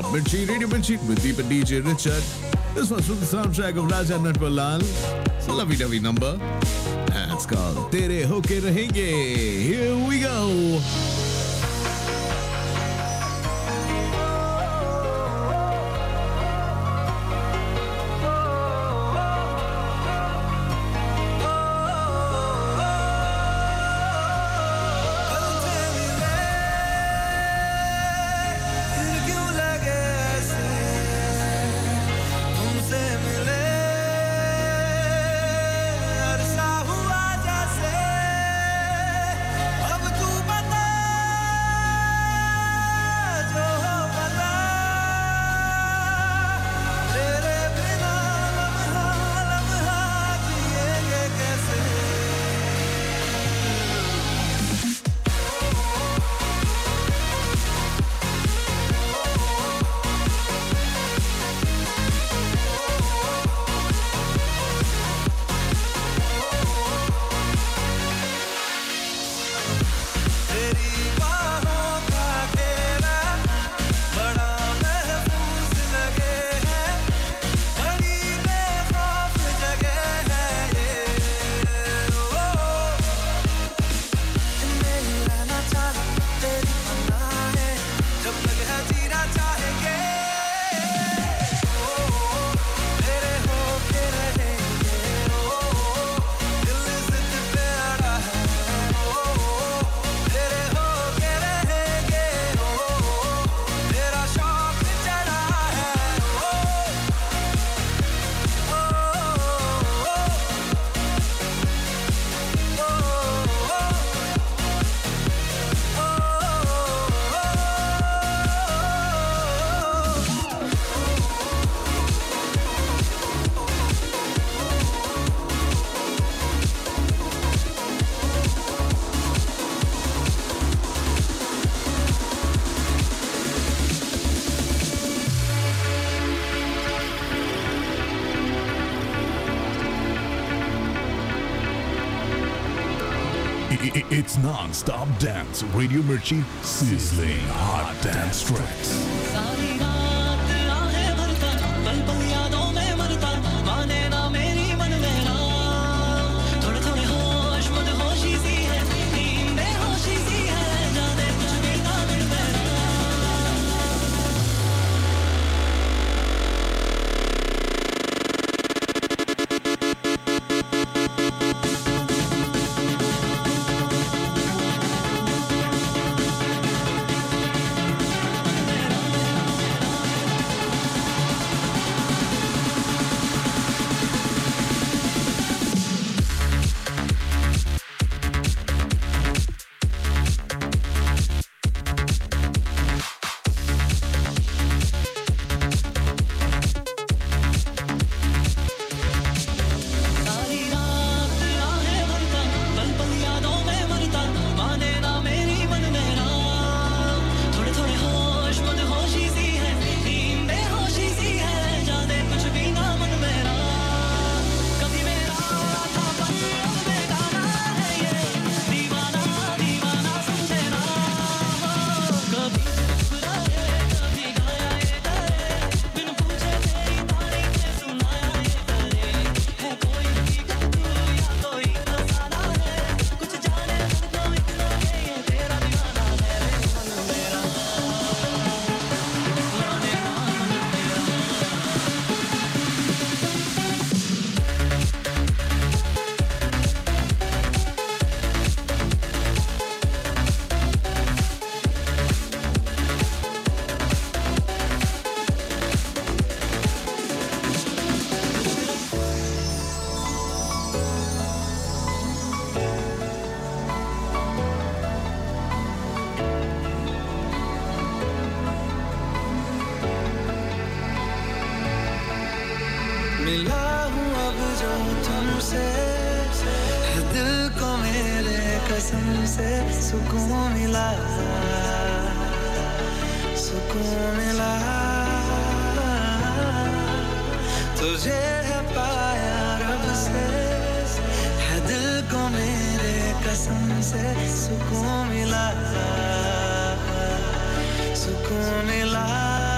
Club Mirchi, Radio Mirchi with Deep and DJ Richard. This was from the soundtrack of Raja Natwalal. It's a lovey dovey number. It's called Tere Hoke Rahenge. Here It's non-stop dance. Radio Mirchi sizzling hot dance tracks. अब जो तुमसे दिल को मेरे कसम से सुकून मिला सुकून मिला तुझे है पाया रब से है दिल को मेरे कसम से सुकून मिला सुकून मिला।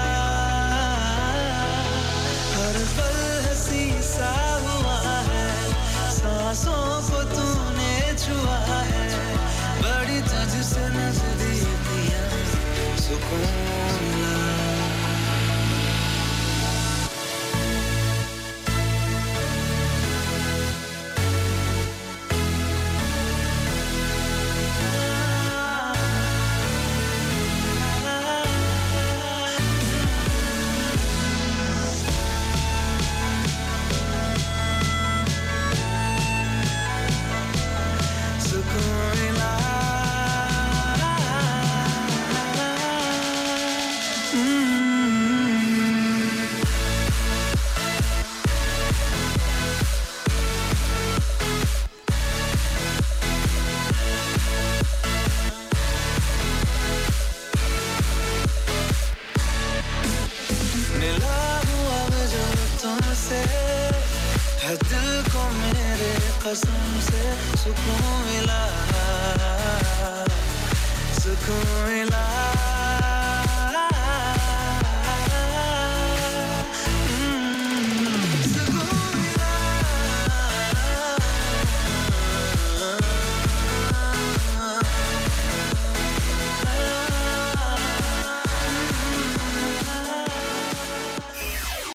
कसम से सुकून मिला सुकून मिला।